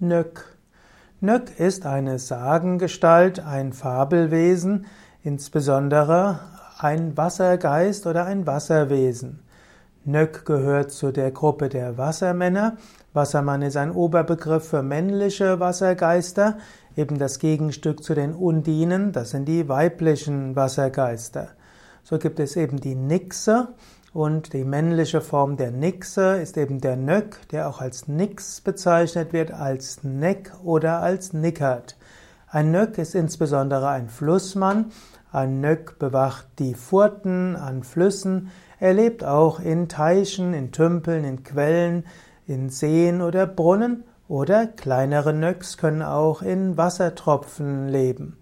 Nök. Nök ist eine Sagengestalt, ein Fabelwesen, insbesondere ein Wassergeist oder ein Wasserwesen. Nök gehört zu der Gruppe der Wassermänner. Wassermann ist ein Oberbegriff für männliche Wassergeister, eben das Gegenstück zu den Undinen, das sind die weiblichen Wassergeister. So gibt es eben die Nixe und die männliche Form der Nixe ist eben der Nök, der auch als Nix bezeichnet wird, als Neck oder als Nickert. Ein Nök ist insbesondere ein Flussmann. Ein Nök bewacht die Furten an Flüssen. Er lebt auch in Teichen, in Tümpeln, in Quellen, in Seen oder Brunnen. Oder kleinere Nöcks können auch in Wassertropfen leben.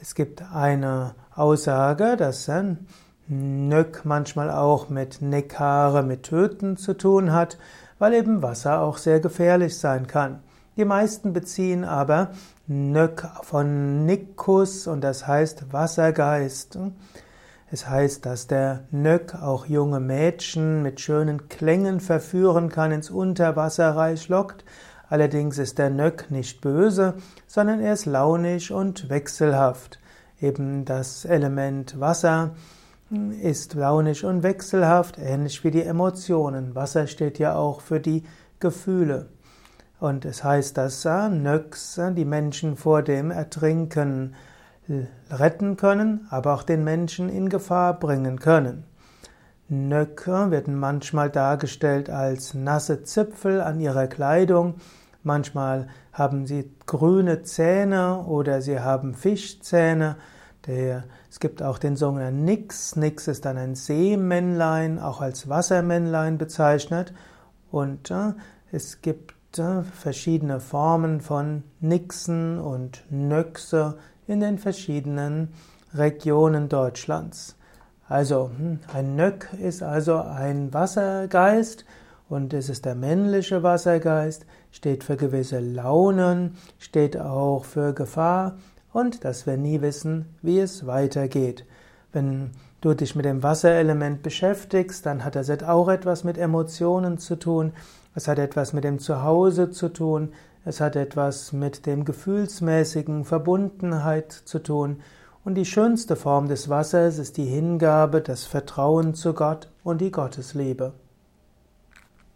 Es gibt eine Aussage, dass ein Nöck manchmal auch mit Nekare, mit Töten zu tun hat, weil eben Wasser auch sehr gefährlich sein kann. Die meisten beziehen aber Nök von Nikus und das heißt Wassergeist. Es heißt, dass der Nök auch junge Mädchen mit schönen Klängen verführen kann, ins Unterwasserreich lockt. Allerdings ist der Nök nicht böse, sondern er ist launig und wechselhaft. Eben das Element Wasser ist launig und wechselhaft, ähnlich wie die Emotionen. Wasser steht ja auch für die Gefühle. Und es heißt, dass Nöx die Menschen vor dem Ertrinken retten können, aber auch den Menschen in Gefahr bringen können. Nöcke werden manchmal dargestellt als nasse Zipfel an ihrer Kleidung, manchmal haben sie grüne Zähne oder sie haben Fischzähne der, es gibt auch den sogenannten Nix. Nix ist dann ein Seemännlein, auch als Wassermännlein bezeichnet. Und äh, es gibt äh, verschiedene Formen von Nixen und Nöxe in den verschiedenen Regionen Deutschlands. Also, hm, ein Nöck ist also ein Wassergeist und es ist der männliche Wassergeist, steht für gewisse Launen, steht auch für Gefahr und dass wir nie wissen, wie es weitergeht. Wenn du dich mit dem Wasserelement beschäftigst, dann hat das auch etwas mit Emotionen zu tun, es hat etwas mit dem Zuhause zu tun, es hat etwas mit dem gefühlsmäßigen Verbundenheit zu tun, und die schönste Form des Wassers ist die Hingabe, das Vertrauen zu Gott und die Gottesliebe.